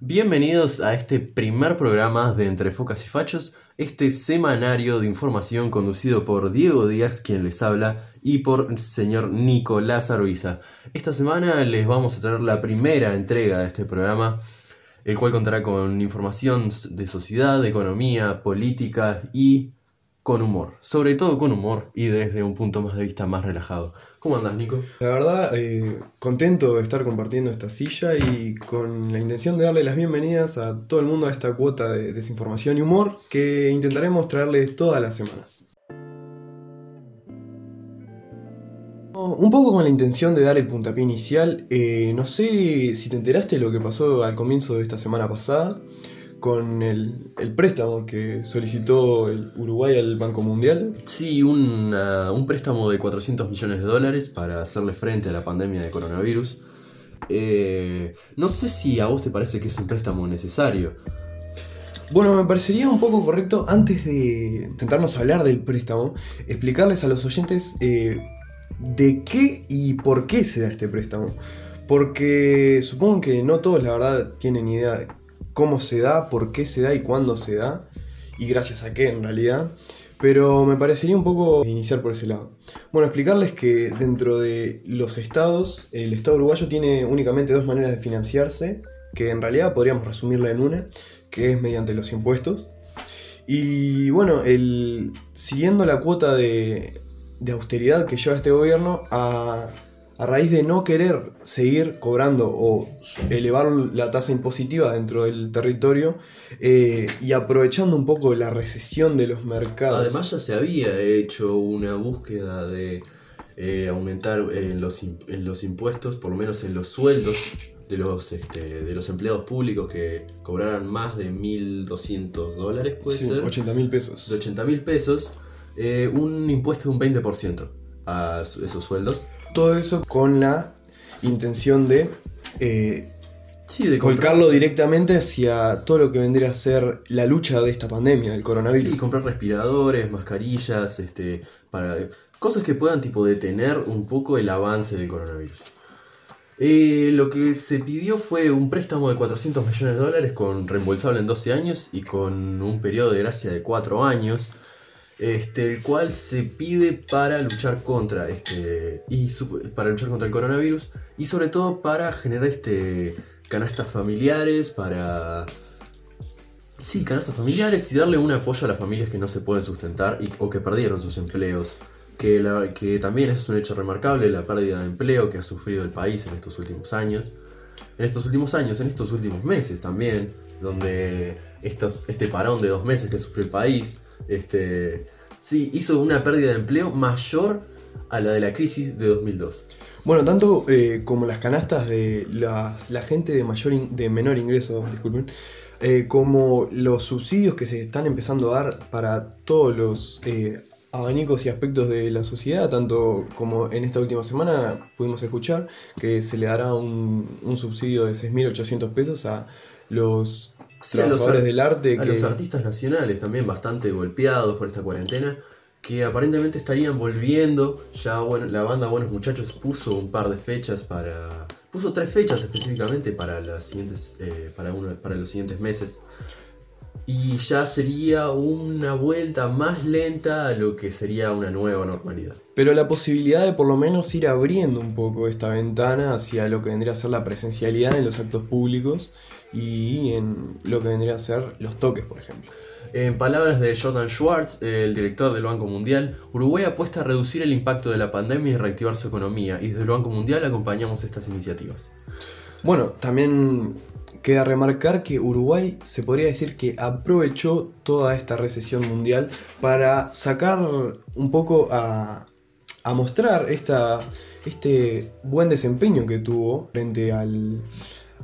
Bienvenidos a este primer programa de Entre Focas y Fachos, este semanario de información conducido por Diego Díaz, quien les habla, y por el señor Nicolás Arbiza. Esta semana les vamos a traer la primera entrega de este programa, el cual contará con información de sociedad, economía, política y con humor, sobre todo con humor y desde un punto más de vista más relajado. ¿Cómo andas, Nico? La verdad, eh, contento de estar compartiendo esta silla y con la intención de darle las bienvenidas a todo el mundo a esta cuota de desinformación y humor que intentaremos traerles todas las semanas. Un poco con la intención de dar el puntapié inicial, eh, no sé si te enteraste de lo que pasó al comienzo de esta semana pasada con el, préstamo que solicitó el Uruguay al Banco Mundial. Sí, un préstamo de 400 millones de dólares para hacerle frente a la pandemia de coronavirus. Eh, no sé si a vos te parece que es un préstamo necesario. Bueno, me parecería un poco correcto, antes de sentarnos a hablar del préstamo, explicarles a los oyentes eh, de qué y por qué se da este préstamo. Porque supongo que no todos, la verdad, tienen idea cómo se da, por qué se da y cuándo se da, y gracias a qué en realidad. Pero me parecería un poco iniciar por ese lado. Bueno, explicarles que dentro de los estados, el estado uruguayo tiene únicamente dos maneras de financiarse, que en realidad podríamos resumirla en una, que es mediante los impuestos. Y bueno, el, siguiendo la cuota de, de austeridad que lleva este gobierno a a raíz de no querer seguir cobrando o elevar la tasa impositiva dentro del territorio eh, y aprovechando un poco la recesión de los mercados. Además ya se había hecho una búsqueda de eh, aumentar en eh, los, en los impuestos, por lo menos en los sueldos de los, este, de los empleados públicos que cobraran más de 1.200 dólares, puede ser. 80 mil pesos. De 80 mil pesos, un impuesto de un 20% a esos sueldos. Todo eso con la intención de, eh, sí, de colcarlo directamente hacia todo lo que vendría a ser la lucha de esta pandemia, del coronavirus. Sí, comprar respiradores, mascarillas, este, para cosas que puedan tipo detener un poco el avance del coronavirus. Eh, lo que se pidió fue un préstamo de 400 millones de dólares con reembolsable en 12 años y con un periodo de gracia de 4 años este, el cual se pide para luchar contra este y para luchar contra el coronavirus y sobre todo para generar este canastas familiares para sí canastas familiares y darle un apoyo a las familias que no se pueden sustentar o que perdieron sus empleos que, que también es un hecho remarcable la pérdida de empleo que ha sufrido el país en estos últimos años en estos últimos años en estos últimos meses también donde este parón de dos meses que sufrió el país este, sí, hizo una pérdida de empleo mayor a la de la crisis de 2002. Bueno, tanto eh, como las canastas de la, gente de, mayor de menor ingreso, disculpen, eh, como los subsidios que se están empezando a dar para todos los eh, abanicos y aspectos de la sociedad, tanto como en esta última semana pudimos escuchar que se le dará un, un subsidio de 6.800 pesos a los sí, a los, del arte. A los artistas nacionales también bastante golpeados por esta cuarentena, que aparentemente estarían volviendo. Ya bueno, la banda Buenos Muchachos puso un par de fechas para. puso tres fechas específicamente para las siguientes. Eh, para, uno, para los siguientes meses. Y ya sería una vuelta más lenta a lo que sería una nueva normalidad. Pero la posibilidad de por lo menos ir abriendo un poco esta ventana hacia lo que vendría a ser la presencialidad en los actos públicos y en lo que vendría a ser los toques, por ejemplo. En palabras de Jordan Schwartz, el director del Banco Mundial, Uruguay apuesta a reducir el impacto de la pandemia y reactivar su economía, y desde el Banco Mundial acompañamos estas iniciativas. Bueno, también queda remarcar que Uruguay se podría decir que aprovechó toda esta recesión mundial para sacar un poco a, a mostrar esta, este buen desempeño que tuvo frente al,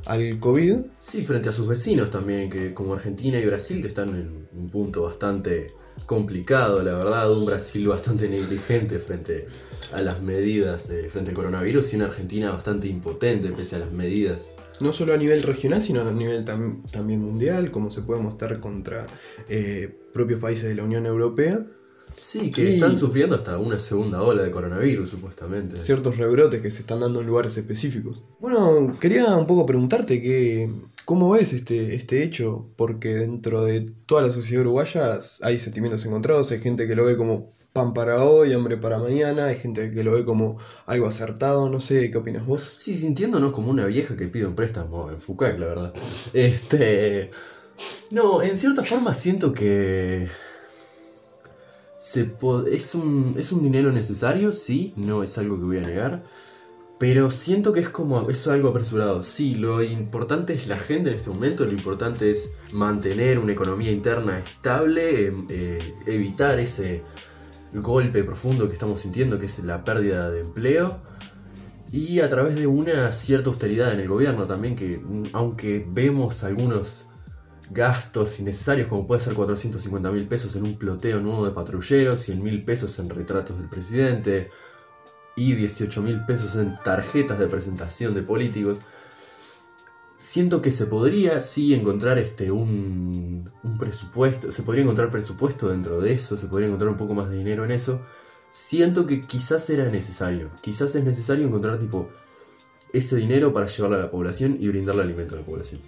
al COVID. Sí, frente a sus vecinos también, que como Argentina y Brasil, que están en un punto bastante complicado, la verdad, un Brasil bastante negligente frente a las medidas frente al coronavirus y una Argentina bastante impotente pese a las medidas. No solo a nivel regional, sino a nivel también mundial, como se puede mostrar contra eh, propios países de la Unión Europea. Sí, que están sufriendo hasta una segunda ola de coronavirus, supuestamente. Ciertos rebrotes que se están dando en lugares específicos. Bueno, quería un poco preguntarte que ¿Cómo ves este, este hecho? Porque dentro de toda la sociedad uruguaya hay sentimientos encontrados, hay gente que lo ve como pan para hoy, hambre para mañana, hay gente que lo ve como algo acertado, no sé, ¿qué opinas vos? Sí, sintiéndonos como una vieja que pide un préstamo en Fucac, la verdad. Este. No, en cierta forma siento que. Se es, un, es un dinero necesario, sí, no es algo que voy a negar. Pero siento que es como, es algo apresurado. Sí, lo importante es la gente en este momento, lo importante es mantener una economía interna estable, em, eh, evitar ese golpe profundo que estamos sintiendo, que es la pérdida de empleo, y a través de una cierta austeridad en el gobierno también, que mm, aunque vemos algunos gastos innecesarios, como puede ser 450 mil pesos en un ploteo nuevo de patrulleros, 100 mil pesos en retratos del presidente y 18 mil pesos en tarjetas de presentación de políticos, siento que se podría sí encontrar este un, un, presupuesto, se podría encontrar presupuesto dentro de eso, se podría encontrar un poco más de dinero en eso. Siento que quizás era necesario, quizás es necesario encontrar tipo ese dinero para llevarlo a la población y brindarle alimento a la población.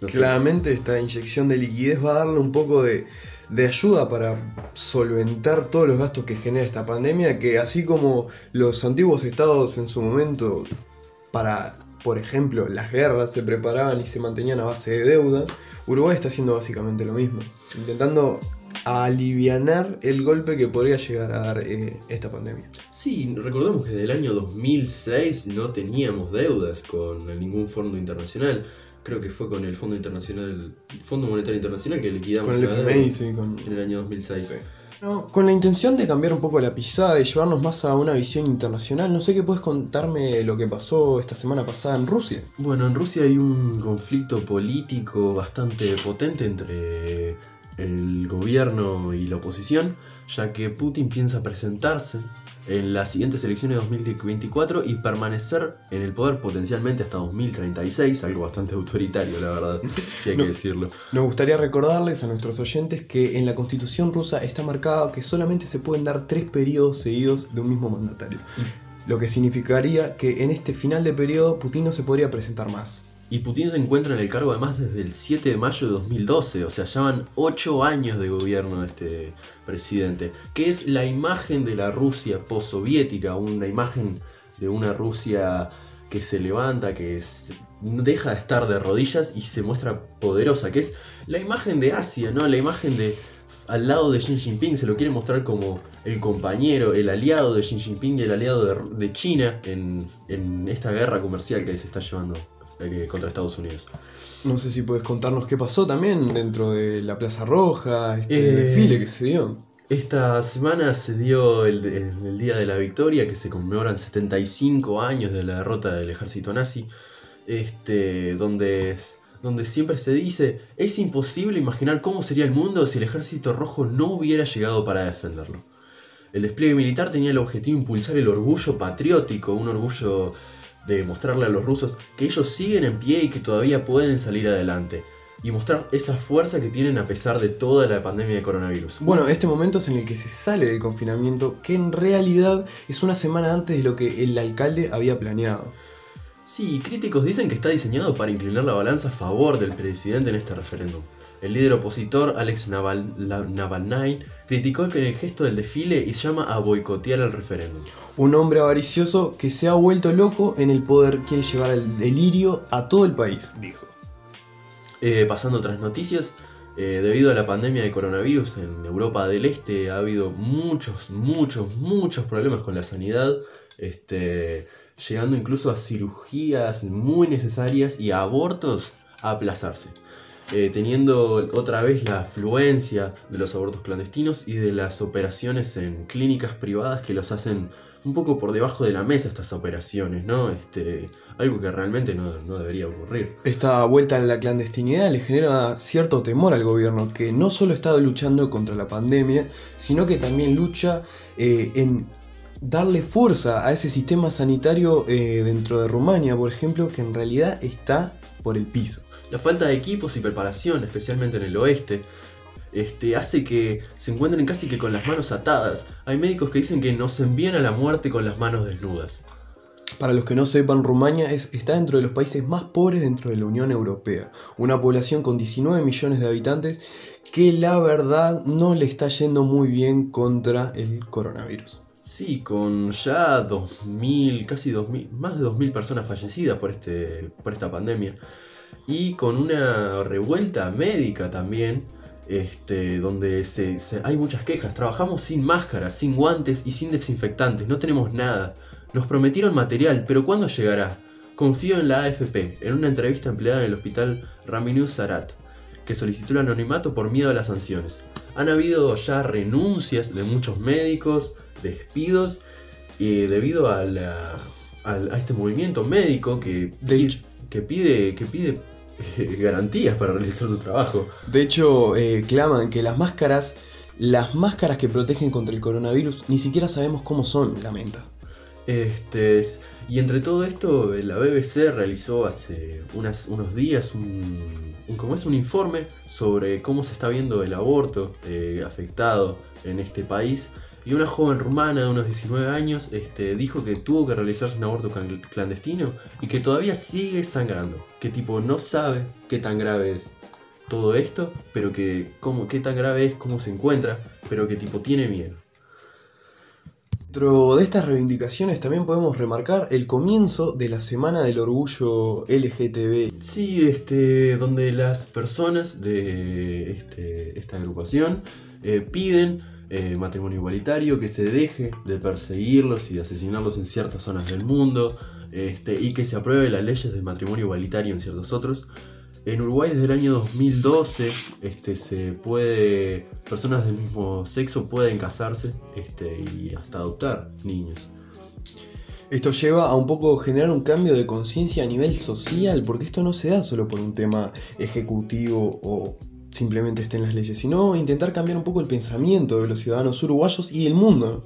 Claramente esta inyección de liquidez va a darle un poco de, de ayuda para solventar todos los gastos que genera esta pandemia, que así como los antiguos estados en su momento para por ejemplo, las guerras se preparaban y se mantenían a base de deuda, Uruguay está haciendo básicamente lo mismo, intentando alivianar el golpe que podría llegar a dar eh, esta pandemia. Sí, recordemos que desde el año 2006 no teníamos deudas con ningún fondo internacional. Creo que fue con el Fondo Internacional, Fondo Monetario Internacional que liquidamos con el FMI, sí, con... en el año 2006 con la intención de cambiar un poco la pisada y llevarnos más a una visión internacional, no sé qué puedes contarme lo que pasó esta semana pasada en Rusia. Bueno, en Rusia hay un conflicto político bastante potente entre el gobierno y la oposición, ya que Putin piensa presentarse en las siguientes elecciones de 2024 y permanecer en el poder potencialmente hasta 2036, algo bastante autoritario, la verdad, si hay que decirlo. Nos gustaría recordarles a nuestros oyentes que en la constitución rusa está marcado que solamente se pueden dar tres periodos seguidos de un mismo mandatario. Lo que significaría que en este final de periodo Putin no se podría presentar más. Y Putin se encuentra en el cargo además desde el 7 de mayo de 2012, o sea, ya van 8 años de gobierno de este presidente, que es la imagen de la Rusia postsoviética, una imagen de una Rusia que se levanta, que deja de estar de rodillas y se muestra poderosa, que es la imagen de Asia, ¿no? La imagen de al lado de Xi Jinping, se lo quiere mostrar como el compañero, el aliado de Xi Jinping y el aliado de, China en, en esta guerra comercial que se está llevando eh, contra Estados Unidos. No sé si puedes contarnos qué pasó también dentro de la Plaza Roja, este eh, desfile que se dio. Esta semana se dio el, Día de la Victoria, que se conmemoran 75 años de la derrota del ejército nazi, este, donde, donde siempre se dice, es imposible imaginar cómo sería el mundo si el ejército rojo no hubiera llegado para defenderlo. El despliegue militar tenía el objetivo de impulsar el orgullo patriótico, un orgullo de mostrarle a los rusos que ellos siguen en pie y que todavía pueden salir adelante. Y mostrar esa fuerza que tienen a pesar de toda la pandemia de coronavirus. Bueno, este momento es en el que se sale del confinamiento, que en realidad es una semana antes de lo que el alcalde había planeado. Sí, críticos dicen que está diseñado para inclinar la balanza a favor del presidente en este referéndum. El líder opositor, Alex Navalny, criticó que el gesto del desfile y llama a boicotear el referéndum. Un hombre avaricioso que se ha vuelto loco en el poder quiere llevar el delirio a todo el país, dijo. Eh, pasando otras noticias, eh, debido a la pandemia de coronavirus en Europa del Este ha habido muchos, muchos, muchos problemas con la sanidad, este, llegando incluso a cirugías muy necesarias y a abortos a aplazarse. Eh, teniendo otra vez la afluencia de los abortos clandestinos y de las operaciones en clínicas privadas que los hacen un poco por debajo de la mesa estas operaciones, ¿no? Este, algo que realmente no, debería ocurrir. Esta vuelta en la clandestinidad le genera cierto temor al gobierno, que no solo está luchando contra la pandemia, sino que también lucha eh, en darle fuerza a ese sistema sanitario eh, dentro de Rumania, por ejemplo, que en realidad está por el piso. La falta de equipos y preparación, especialmente en el oeste, este, hace que se encuentren casi que con las manos atadas. Hay médicos que dicen que nos envían a la muerte con las manos desnudas. Para los que no sepan, Rumania es, está dentro de los países más pobres dentro de la Unión Europea. Una población con 19 millones de habitantes que la verdad no le está yendo muy bien contra el coronavirus. Sí, con ya 2000, casi 2000, más de 2000 personas fallecidas por, este, por esta pandemia. Y con una revuelta médica también, este, donde se, se- hay muchas quejas. Trabajamos sin máscaras, sin guantes y sin desinfectantes, no tenemos nada. Nos prometieron material, pero ¿cuándo llegará? Confío en la AFP, en una entrevista empleada en el hospital Raminus Sarat, que solicitó el anonimato por miedo a las sanciones. Han habido ya renuncias de muchos médicos, despidos, y debido a, la- a este movimiento médico que, De pi- hecho- que pide, que pide eh, garantías para realizar su trabajo. De hecho, eh, claman que las máscaras, las máscaras que protegen contra el coronavirus, ni siquiera sabemos cómo son, lamenta. Este, es- y entre todo esto, eh, la BBC realizó hace unas- unos días un, un- ¿cómo es? un informe sobre cómo se está viendo el aborto eh, afectado en este país. Y una joven rumana de unos 19 años este, dijo que tuvo que realizarse un aborto clandestino y que todavía sigue sangrando. Que tipo no sabe qué tan grave es todo esto, pero que cómo, qué tan grave es, cómo se encuentra, pero que tipo tiene miedo. Dentro de estas reivindicaciones también podemos remarcar el comienzo de la Semana del Orgullo LGTB. Sí, este, donde las personas de este, esta agrupación eh, piden eh, matrimonio igualitario, que se deje de perseguirlos y de asesinarlos en ciertas zonas del mundo, este, y que se apruebe las leyes de matrimonio igualitario en ciertos otros. En Uruguay desde el año 2012 este, se puede, personas del mismo sexo pueden casarse este, y hasta adoptar niños. Esto lleva a un poco generar un cambio de conciencia a nivel social, porque esto no se da solo por un tema ejecutivo o simplemente está en las leyes, sino intentar cambiar un poco el pensamiento de los ciudadanos uruguayos y el mundo.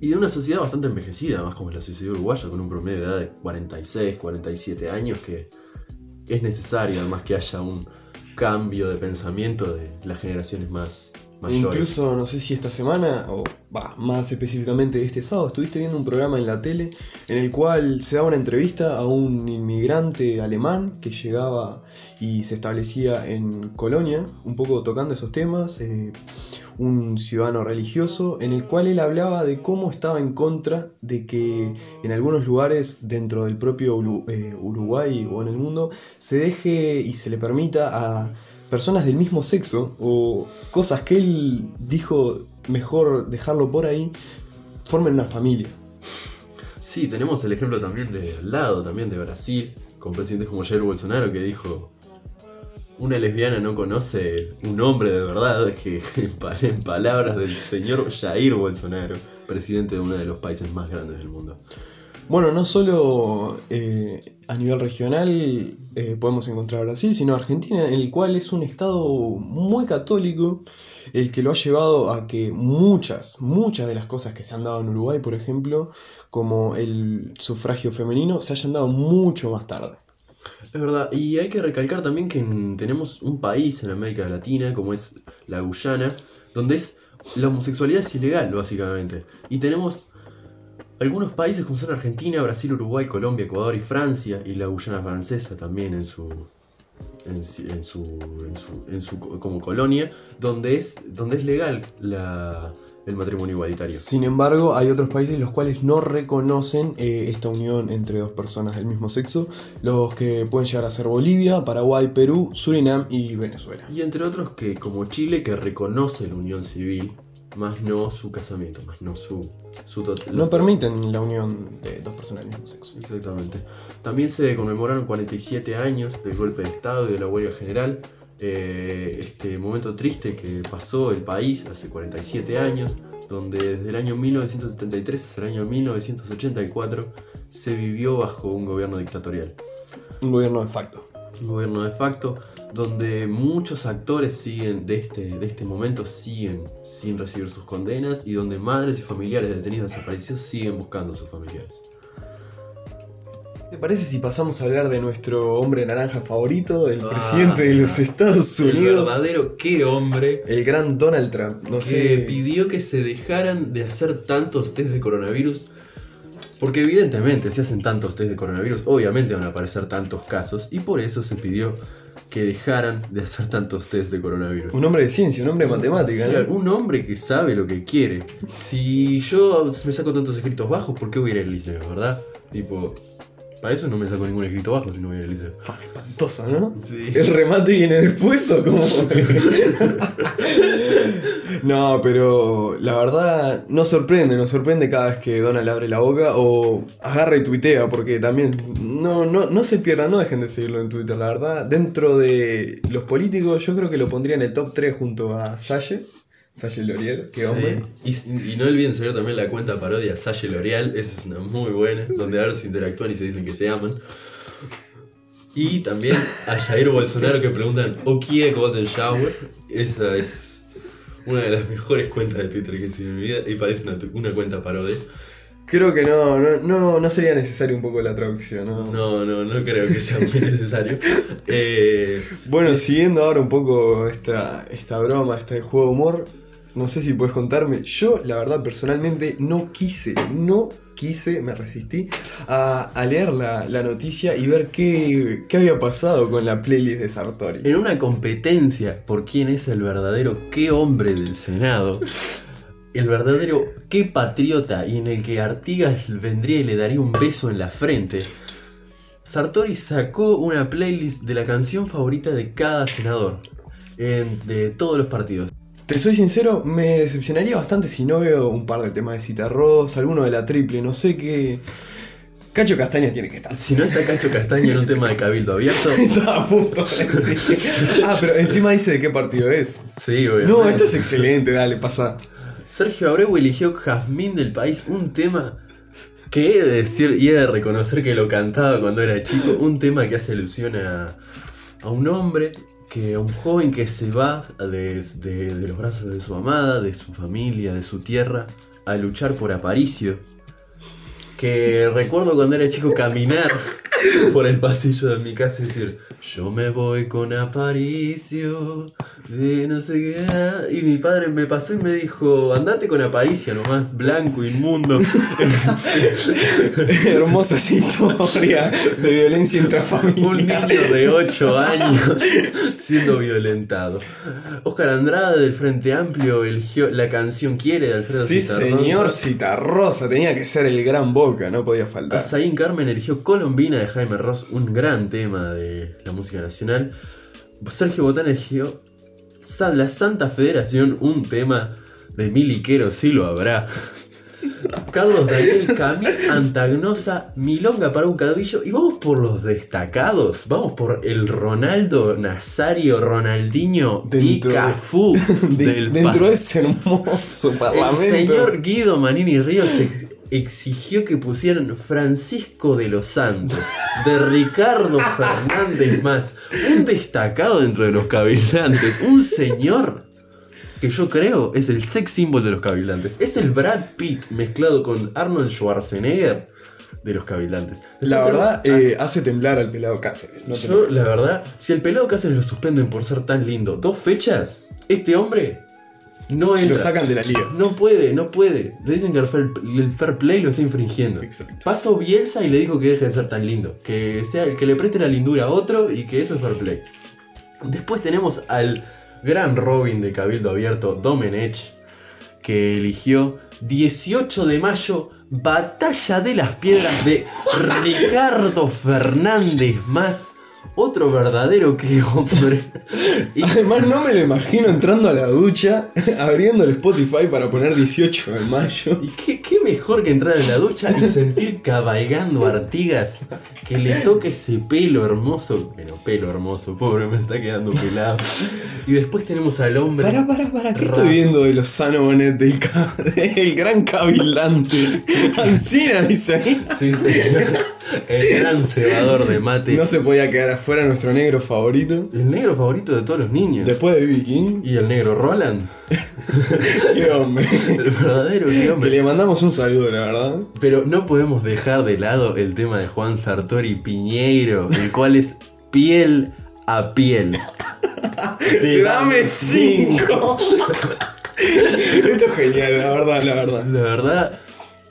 Y de una sociedad bastante envejecida, más como la sociedad uruguaya, con un promedio de edad de 46, 47 años, que es necesario además que haya un cambio de pensamiento de las generaciones más Incluso, no sé si esta semana, o más específicamente este sábado, estuviste viendo un programa en la tele en el cual se daba una entrevista a un inmigrante alemán que llegaba y se establecía en Colonia, un poco tocando esos temas, eh, un ciudadano religioso, en el cual él hablaba de cómo estaba en contra de que en algunos lugares dentro del propio eh, Uruguay o en el mundo se deje y se le permita a personas del mismo sexo o cosas que él dijo mejor dejarlo por ahí, formen una familia. Sí, tenemos el ejemplo también de al lado, también de Brasil, con presidentes como Jair Bolsonaro que dijo una lesbiana no conoce un hombre de verdad que en pa- en palabras del señor Jair Bolsonaro, presidente de uno de los países más grandes del mundo. Bueno, no solo eh, a nivel regional eh, podemos encontrar Brasil, sino a Argentina, el cual es un estado muy católico, el que lo ha llevado a que muchas, muchas de las cosas que se han dado en Uruguay, por ejemplo, como el sufragio femenino, se hayan dado mucho más tarde. Es verdad, y hay que recalcar también que en- tenemos un país en América Latina, como es la Guyana, donde es la homosexualidad es ilegal, básicamente. Y tenemos algunos países como son Argentina, Brasil, Uruguay, Colombia, Ecuador y Francia, y la Guyana francesa también en su. En, su, en su, en su co- como colonia, donde es, donde es legal la, el matrimonio igualitario. Sin embargo, hay otros países los cuales no reconocen eh, esta unión entre dos personas del mismo sexo, los que pueden llegar a ser Bolivia, Paraguay, Perú, Surinam y Venezuela. Y entre otros que como Chile que reconoce la unión civil, más no su casamiento, más no su, su No permiten la unión de dos personas del mismo sexo. Exactamente. También se conmemoraron 47 años del golpe de Estado y de la huelga general. Eh, este momento triste que pasó el país hace 47 años, donde desde el año 1973 hasta el año 1984 se vivió bajo un gobierno dictatorial. Un gobierno de facto. Un gobierno de facto donde muchos actores siguen de este, de este momento siguen sin recibir sus condenas y donde madres y familiares de detenidos desaparecidos siguen buscando a sus familiares. ¿Te parece si pasamos a hablar de nuestro hombre naranja favorito, el Ah, presidente de los Estados El Unidos, verdadero qué hombre el gran Donald Trump? No que sé. pidió que se dejaran de hacer tantos test de coronavirus Porque evidentemente, si hacen tantos test de coronavirus, obviamente van a aparecer tantos casos, y por eso se pidió que dejaran de hacer tantos test de coronavirus. Un hombre de ciencia, un hombre de matemática. Un hombre que sabe lo que quiere. Si yo me saco tantos escritos bajos, ¿por qué voy a ir al liceo, verdad? Tipo, para eso no me saco ningún escrito bajo si no voy al liceo. Espantoso, ¿no? Sí. ¿El remate viene después o cómo? no, pero la verdad nos sorprende, nos sorprende cada vez que Donald abre la boca o agarra y tuitea, porque también no, no, no se pierdan, no dejen de seguirlo en Twitter, la verdad. Dentro de los políticos, yo creo que lo pondría en el top 3 junto a Salle, Salle L'Oreal, que hombre. Sí. Y, y no olviden seguir también la cuenta parodia Salle L'Oreal, esa es una muy buena, donde ahora se interactúan y se dicen que se aman. Y también a Jair Bolsonaro que preguntan, ¿O quiere Golden Shower? Esa es una de las mejores cuentas de Twitter que he sido en mi vida y parece una, una cuenta parodia. Creo que no, no, no, no sería necesario un poco la traducción, ¿no? No, no, no creo que sea muy necesario. Eh, Bueno, siguiendo ahora un poco esta, esta broma, este juego de humor, no sé si puedes contarme. Yo, la verdad, personalmente no quise, no quise, me resistí a, leer la, la noticia y ver qué, qué había pasado con la playlist de Sartori. en una competencia por quién es el verdadero qué hombre del Senado, el verdadero qué patriota y en el que Artigas vendría y le daría un beso en la frente, Sartori sacó una playlist de la canción favorita de cada senador, en- de todos los partidos. Te soy sincero, me decepcionaría bastante si no veo un par de temas de Citarros, alguno de la triple, no sé qué. Cacho Castaña tiene que estar. Si no está Cacho Castaña en un tema de cabildo abierto, Estaba a punto de decir. Ah, pero encima dice de qué partido es. sí, obviamente. No, esto es excelente, dale, pasa. Sergio Abreu eligió Jazmín del País, un tema que he de decir y he de reconocer que lo cantaba cuando era chico, un tema que hace alusión a, a un hombre, que a un joven que se va de, de- de los brazos de su amada, de su familia, de su tierra, a luchar por Aparicio. Que recuerdo cuando era chico caminar por el pasillo de mi casa y decir, yo me voy con Aparicio, de no sé qué. ah". Y mi padre me pasó y me dijo, andate con Aparicio nomás, blanco, inmundo. Hermosa historia de violencia Un intrafamiliar. niño de 8 años siendo violentado. Oscar Andrade del Frente Amplio eligió la canción Quiere de Alfredo Sí, Citarrosa. señor Citarrosa, tenía que ser el gran boca, no podía faltar. Azaín Carmen eligió Colombina de Jaime Ross, un gran tema de la música nacional. Sergio Botán eligió La Santa Federación, un tema de Miliquero, sí lo habrá. Carlos Daniel Camil Antagnosa, Milonga para un cadillo. Y vamos por los destacados. Vamos por el Ronaldo Nazario Ronaldinho Dentro y Cafú. De- del dentro de ese hermoso el parlamento. señor Guido Manini Ríos exigió que pusieran Francisco de los Santos, de Ricardo Fernández más, un destacado dentro de los cavilantes, un señor que yo creo es el sex symbol de los cavilantes, es el Brad Pitt mezclado con Arnold Schwarzenegger de los cavilantes. La verdad, tenemos eh, hace temblar al pelado Cáceres. no yo, la verdad, si el pelado Cáceres lo suspenden por ser tan lindo, dos fechas, este hombre no entra. Lo sacan de la liga. No puede, no puede. Le dicen que el fair, el fair play lo está infringiendo. Exacto. Pasó Bielsa y le dijo que deje de ser tan lindo. Que sea el que le preste la lindura a otro y que eso es fair play. Después tenemos al gran Robin de Cabildo Abierto, Domenech, que eligió 18 de mayo, Batalla de las Piedras de Ricardo Fernández más. Otro verdadero que hombre. Y Además, no me lo imagino entrando a la ducha, abriendo el Spotify para poner 18 de mayo. ¿Y qué, qué mejor que entrar en la ducha y sentir cabalgando a Artigas que le toque ese pelo hermoso? Bueno, pelo hermoso, pobre, me está quedando pelado. Y después tenemos al hombre. Pará, pará, pará, ¿qué estoy viendo de los Sanobonet del, ca- del gran cavilante? Ancina dice. Sí, señor. El gran cebador de mate. No se podía quedar afuera nuestro negro favorito. El negro favorito de todos los niños. Después de B.B. King. Y el negro Roland. Qué hombre. El verdadero qué Que hombre. le mandamos un saludo, la verdad. Pero no podemos dejar de lado el tema de Juan Sartori Piñeiro, el cual es piel a piel. De Dame 5. Esto es genial, la verdad, la verdad. La verdad,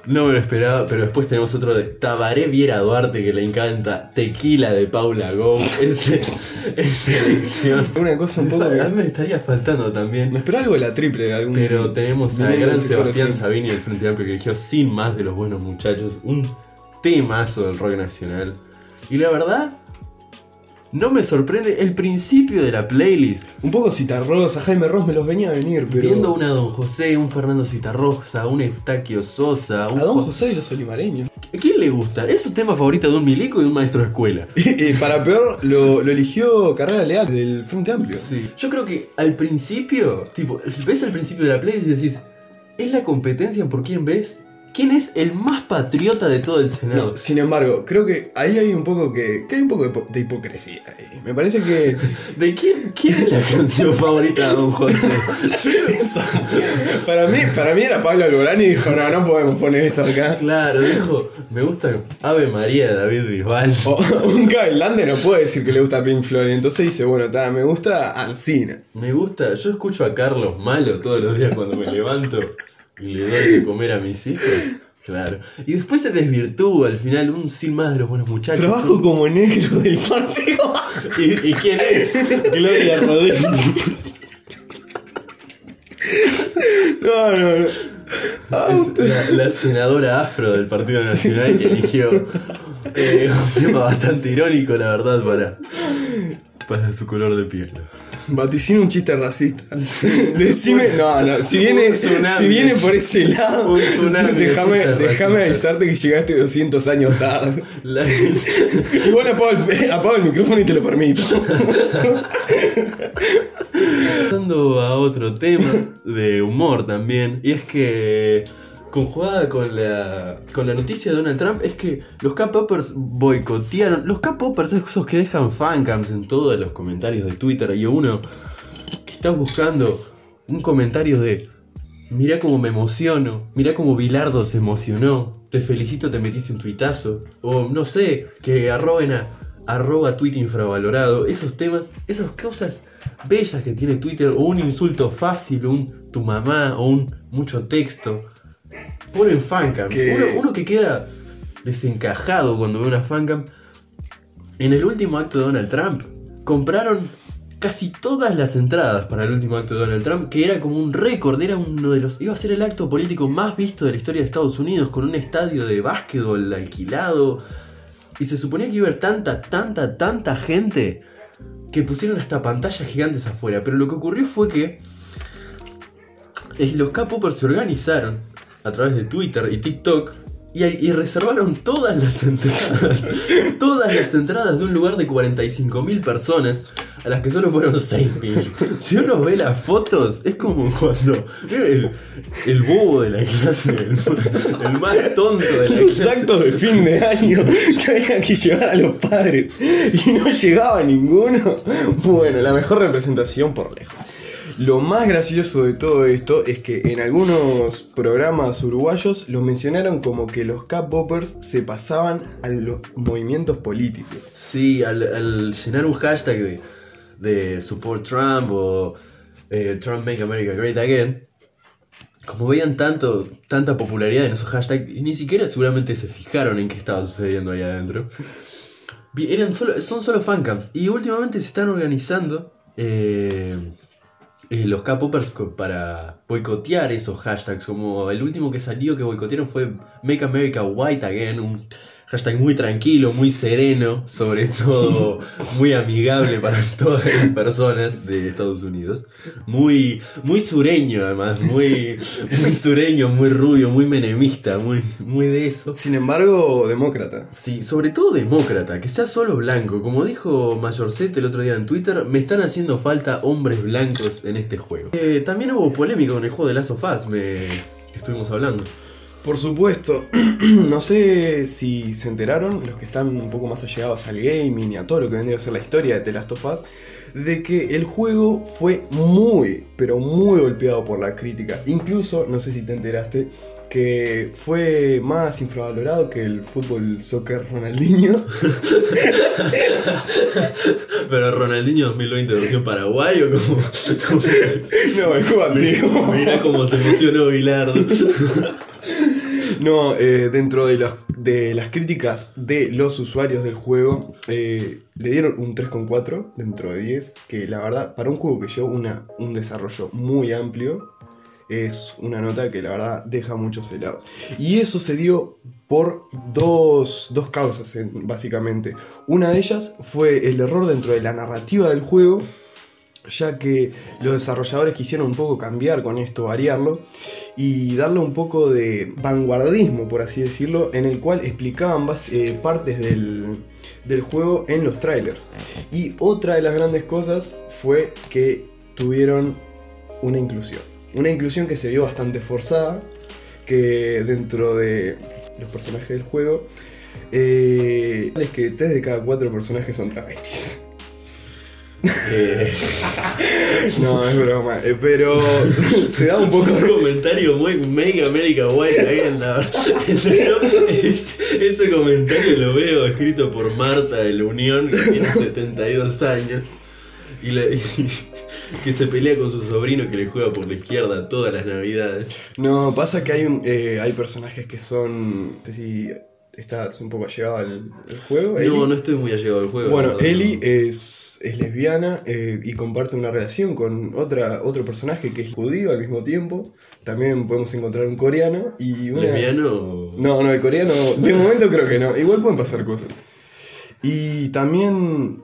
No me lo esperaba, pero después tenemos otro de Tabaré Viera Duarte que le encanta. Tequila de Paula Gómez. Es, selección. Una cosa un poco. A mí me estaría faltando también. Me espero algo de la triple de algún. Pero tenemos al gran Sebastián Sabini del Frente Amplio que eligió sin más de los buenos muchachos. Un temazo del rock nacional. Y la verdad, no me sorprende el principio de la playlist. Un poco Citarrosa, Jaime Ross me los venía a venir, pero. Viendo una Don José, un Fernando Citarrosa, un Eustaquio Sosa. Un a Don José y los olimareños. ¿A quién le gusta? Es su tema favorito de un milico y un maestro de escuela. y para peor, lo, eligió Carrera Leal del Frente Amplio. Sí. Yo creo que al principio, tipo, ves al principio de la playlist y decís, ¿es la competencia por quién ves? ¿Quién es el más patriota de todo el Senado? sin embargo, creo que ahí hay un poco que, que hay un poco de, hipocresía. Me parece que. ¿De quién, quién es la canción favorita de Don José? para, mí, para mí era Pablo Alborán y dijo, no, no podemos poner esto acá. Claro, dijo, me gusta Ave María de David Bisbal. un Gavilande no puede decir que le gusta Pink Floyd, entonces dice, bueno, ta, me gusta Alcina. Me gusta, yo escucho a Carlos Malo todos los días cuando me levanto le doy de comer a mis hijos. Claro. Y después se desvirtúa al final un sin más de los buenos muchachos. Trabajo como negro del partido. ¿Y, ¿Y, quién es? Gloria Rodríguez. No, no, no. la, senadora afro del Partido Nacional que eligió eh, un tema bastante irónico, la verdad, para, para su color de piel. Vaticina un chiste racista. Decime, no, no, si viene, si viene por ese lado, déjame, avisarte que llegaste 200 años tarde. Igual apago el, apago el micrófono y te lo permito. Pasando a otro tema de humor también, y es que conjugada con la, con la noticia de Donald Trump es que los K-Poppers boicotearon. Los K-Poppers esos que dejan fancams en todos los comentarios de Twitter. Y uno que está buscando un comentario de: Mirá cómo me emociono, mirá cómo Bilardo se emocionó, te felicito, te metiste un tuitazo. O no sé, que arroben a arroba tweet infravalorado. Esos temas, esas cosas bellas que tiene Twitter, o un insulto fácil, un tu mamá, o un mucho texto ponen fancam. Uno, que queda desencajado cuando ve una fancam. En el último acto de Donald Trump, compraron casi todas las entradas para el último acto de Donald Trump, que era como un récord, era uno de los. iba a ser el acto político más visto de la historia de Estados Unidos, con un estadio de básquetbol alquilado. Y se suponía que iba a haber tanta, tanta, tanta gente que pusieron hasta pantallas gigantes afuera. Pero lo que ocurrió fue que los k se organizaron a través de Twitter y TikTok y, reservaron todas las entradas, todas las entradas de un lugar de 45.000 personas a las que solo fueron 6.000. Si uno ve las fotos, es como cuando el, el bobo de la clase, el, más tonto de la clase. actos de fin de año que había que llevar a los padres y no llegaba ninguno. Bueno, la mejor representación por lejos. Lo más gracioso de todo esto es que en algunos programas uruguayos lo mencionaron como que los K-Poppers se pasaban a los movimientos políticos. Sí, al, llenar un hashtag de, de support Trump o eh, Trump Make America Great Again, como veían tanto, tanta popularidad en esos hashtags, ni siquiera seguramente se fijaron en qué estaba sucediendo ahí adentro. Eran solo, son solo fancams y últimamente se están organizando. Eh, eh, los K-Poppers para boicotear esos hashtags. Como el último que salió que boicotearon fue Make America White Again, hashtag muy tranquilo, muy sereno, sobre todo muy amigable para todas las personas de Estados Unidos. Muy, muy sureño además, muy, muy sureño, muy rubio, muy menemista, muy, muy de eso. Sin embargo, demócrata. Sí, sobre todo demócrata, que sea solo blanco. Como dijo Mayorcete el otro día en Twitter, me están haciendo falta hombres blancos en este juego. Eh, también hubo polémica con el juego de Last of Us, me... estuvimos hablando. Por supuesto, no sé si se enteraron, los que están un poco más allegados al gaming y a todo lo que vendría a ser la historia de The Last of Us, de que el juego fue muy, pero muy golpeado por la crítica. Incluso, no sé si te enteraste, que fue más infravalorado que el fútbol soccer Ronaldinho. Pero Ronaldinho 2020 versión Paraguay o como. no, es juego Mira cómo se emocionó Bilardo. No, eh, dentro de las, de las críticas de los usuarios del juego, eh, le dieron un 3,4 dentro de 10, que la verdad, para un juego que lleva una, un desarrollo muy amplio, es una nota que la verdad deja muchos helados. Y eso se dio por dos, dos causas, en- básicamente. Una de ellas fue el error dentro de la narrativa del juego, ya que los desarrolladores quisieron un poco cambiar con esto, variarlo, y darle un poco de vanguardismo, por así decirlo, en el cual explicaban eh, partes del, del juego en los trailers. Y otra de las grandes cosas fue que tuvieron una inclusión. Una inclusión que se vio bastante forzada, que dentro de los personajes del juego, eh, es que 3 de cada 4 personajes son travestis. Eh, No, es broma, eh, pero se da un poco un comentario muy Make America White Again, la es- ese comentario lo veo escrito por Marta de la Unión, que tiene 72 años. Y, la- y que se pelea con su sobrino que le juega por la izquierda todas las navidades. No, pasa que hay, un, eh, hay personajes que son. No sé si estás un poco allegado al, al juego. No, Ellie. no estoy muy allegado al juego. Bueno, Ellie no. es, es lesbiana eh, y comparte una relación con otra, otro personaje que es judío al mismo tiempo. También podemos encontrar un coreano y una. ¿Lesbiano? No, no, el coreano, de momento creo que no. Igual pueden pasar cosas. Y también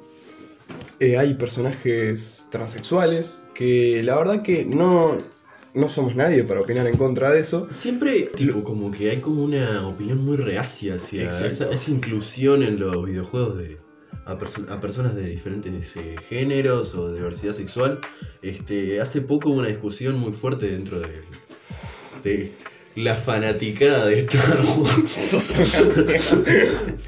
eh, hay personajes transexuales que la verdad que no, no somos nadie para opinar en contra de eso. Siempre, tipo, como que hay como una opinión muy reacia hacia esa, esa inclusión en los videojuegos de a, perso- a personas de diferentes eh, géneros o diversidad sexual. Este, hace poco hubo una discusión muy fuerte dentro de, de la fanaticada de Star Wars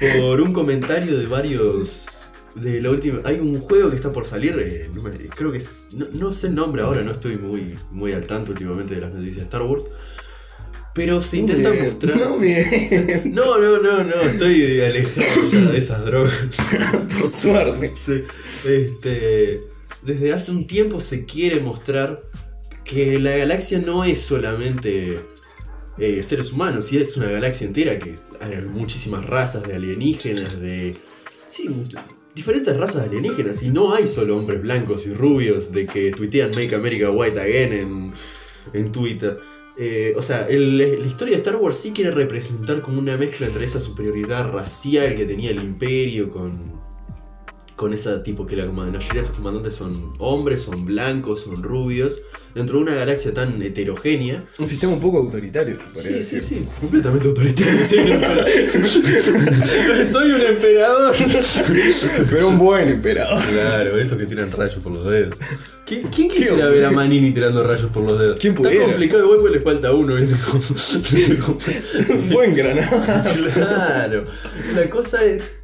por un comentario de varios de la última hay un juego que está por salir eh, no me- creo que es no, no sé el nombre ahora no estoy muy muy al tanto últimamente de las noticias de Star Wars pero se intenta Bien, mostrar No, bien. no no no no estoy alejado ya de esas drogas Por suerte. Sí, este, desde hace un tiempo se quiere mostrar que la galaxia no es solamente eh, seres humanos, y es una galaxia entera que hay muchísimas razas de alienígenas, de... Sí, diferentes razas alienígenas, y no hay solo hombres blancos y rubios de que tuitean Make America White Again en, en Twitter. Eh, o sea, la historia de Star Wars sí quiere representar como una mezcla entre esa superioridad racial que tenía el imperio con, con esa tipo que la mayoría de sus comandantes son hombres, son blancos, son rubios, dentro de una galaxia tan heterogénea. Un sistema un poco autoritario, se podría Sí, sí, decir. sí, completamente autoritario. soy un emperador. Soy un emperador. Pero un buen emperador. Claro, eso que tiran rayos por los dedos. ¿Quién, quién quisiera ver a Manini tirando rayos por los dedos? ¿Quién Está pudiera? complicado, igual pues le falta uno. un buen granadazo. Claro. La cosa es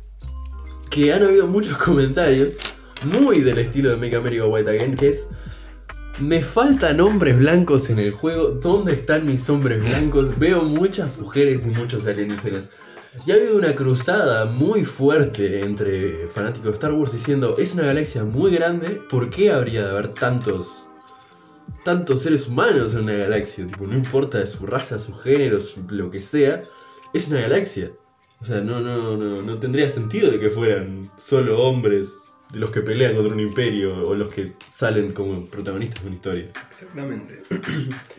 que han habido muchos comentarios muy del estilo de Make America White Again, que es me faltan hombres blancos en el juego. ¿Dónde están mis hombres blancos? Veo muchas mujeres y muchos alienígenas. Y ha habido una cruzada muy fuerte entre fanáticos de Star Wars diciendo, es una galaxia muy grande, ¿por qué habría de haber tantos tantos seres humanos en una galaxia? Tipo, no importa su raza, su género, lo que sea, es una galaxia. O sea, no, no, no, no tendría sentido de que fueran solo hombres de los que pelean contra un imperio o los que salen como protagonistas de una historia. Exactamente.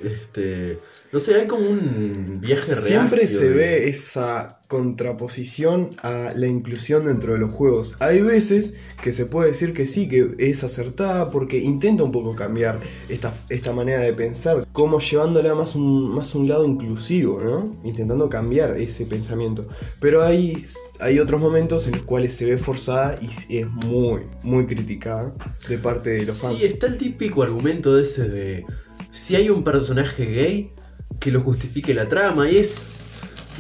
Este, no sé, hay como un viaje real. Siempre se ve esa contraposición a la inclusión dentro de los juegos. Hay veces que se puede decir que sí, que es acertada porque intenta un poco cambiar esta, esta manera de pensar, como llevándola más un, más a un lado inclusivo, ¿no? Intentando cambiar ese pensamiento. Pero hay, hay otros momentos en los cuales se ve forzada y es muy, muy criticada de parte de los fans. Sí, está el típico argumento ese de si hay un personaje gay que lo justifique la trama y es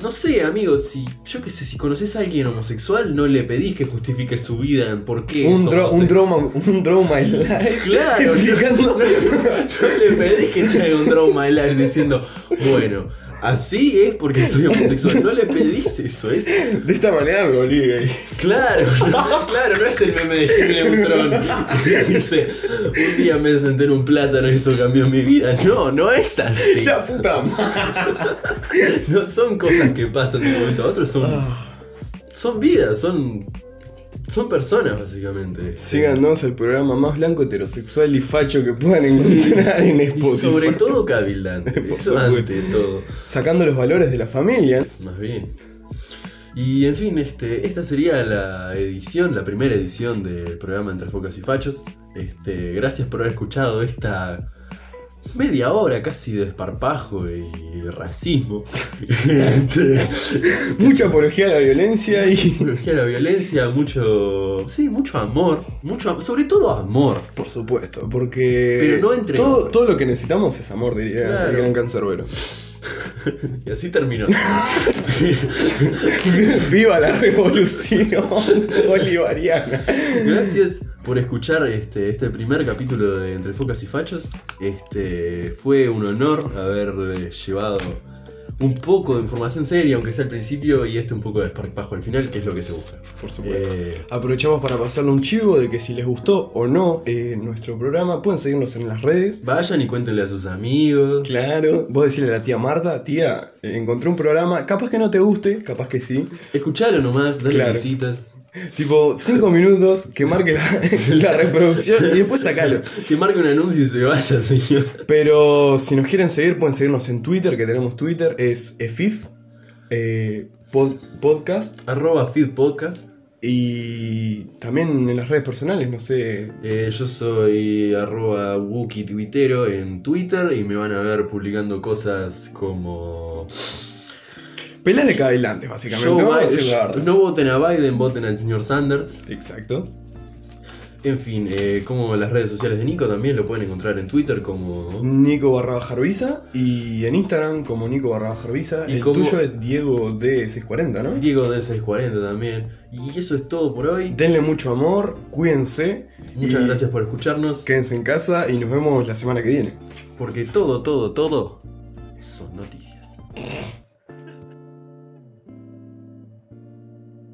no sé, amigos, si yo qué sé, si conoces a alguien homosexual no le pedís que justifique su vida en por qué Un, dro- un, drama, un Draw My Life. Claro, no, no le pedís que te haga un Draw My Life diciendo, bueno, así es porque soy homosexual. No le pedís eso, es. De esta manera me obliga. Claro, claro, no es el meme de Neutron. Dice, un día me senté en un plátano y eso cambió mi vida. No, no es así. La puta madre. No son cosas que pasan de un momento a otro, son, son vidas, son, son personas básicamente. Síganos el programa más blanco, heterosexual y facho que puedan encontrar en Y Spotify. sobre todo cabildante, eso ante todo. Sacando los valores de la familia. Más bien. Y en fin, este, esta sería la edición, la primera edición del programa Entre Focas y Fachos. Este, gracias por haber escuchado esta media hora casi de esparpajo y racismo. Este, Mucha apología a la violencia y. apología a la violencia, mucho. Sí, mucho amor. Mucho, sobre todo amor. Por supuesto, porque. Pero no entre todo, todo lo que necesitamos es amor, diría Claro. el gran cancerbero. Y así terminó. ¡Viva la revolución bolivariana! Gracias por escuchar este, este primer capítulo de Entre Focas y Fachos. Este, fue un honor haber eh, llevado un poco de información seria, aunque sea al principio, y este un poco de esparpajo al final, que es lo que se busca. Por supuesto. Eh, Aprovechamos para pasarle un chivo de que si les gustó o no eh, nuestro programa, pueden seguirnos en las redes. vayan y cuéntenle a sus amigos. Claro, vos decirle a la tía Marta, tía, eh, encontré un programa, capaz que no te guste, capaz que sí. Escuchalo nomás, dale Claro. visitas. Tipo, cinco minutos, que marque la, la reproducción y después sacalo. Que marque un anuncio y se vaya, señor. Pero si nos quieren seguir, pueden seguirnos en Twitter, que tenemos Twitter, es EFIF eh, pod- Podcast. Arroba Feed Podcast. Y también en las redes personales, no sé. Eh, yo soy arroba Wookie en Twitter y me van a ver publicando cosas como Pelas de cabelantes, básicamente. Joe Biden- no voten a Biden, voten al señor Sanders. Exacto. En fin, eh, como las redes sociales de Nico también lo pueden encontrar en Twitter como... Nico barra baja Arbiza y en Instagram como Nico barra baja Arbiza. ¿Y El tuyo es Diego D640, ¿no? Diego de 640 también. Y eso es todo por hoy. Denle mucho amor, cuídense. Muchas gracias por escucharnos. Quédense en casa y nos vemos la semana que viene. Porque todo, todo, todo son noticias.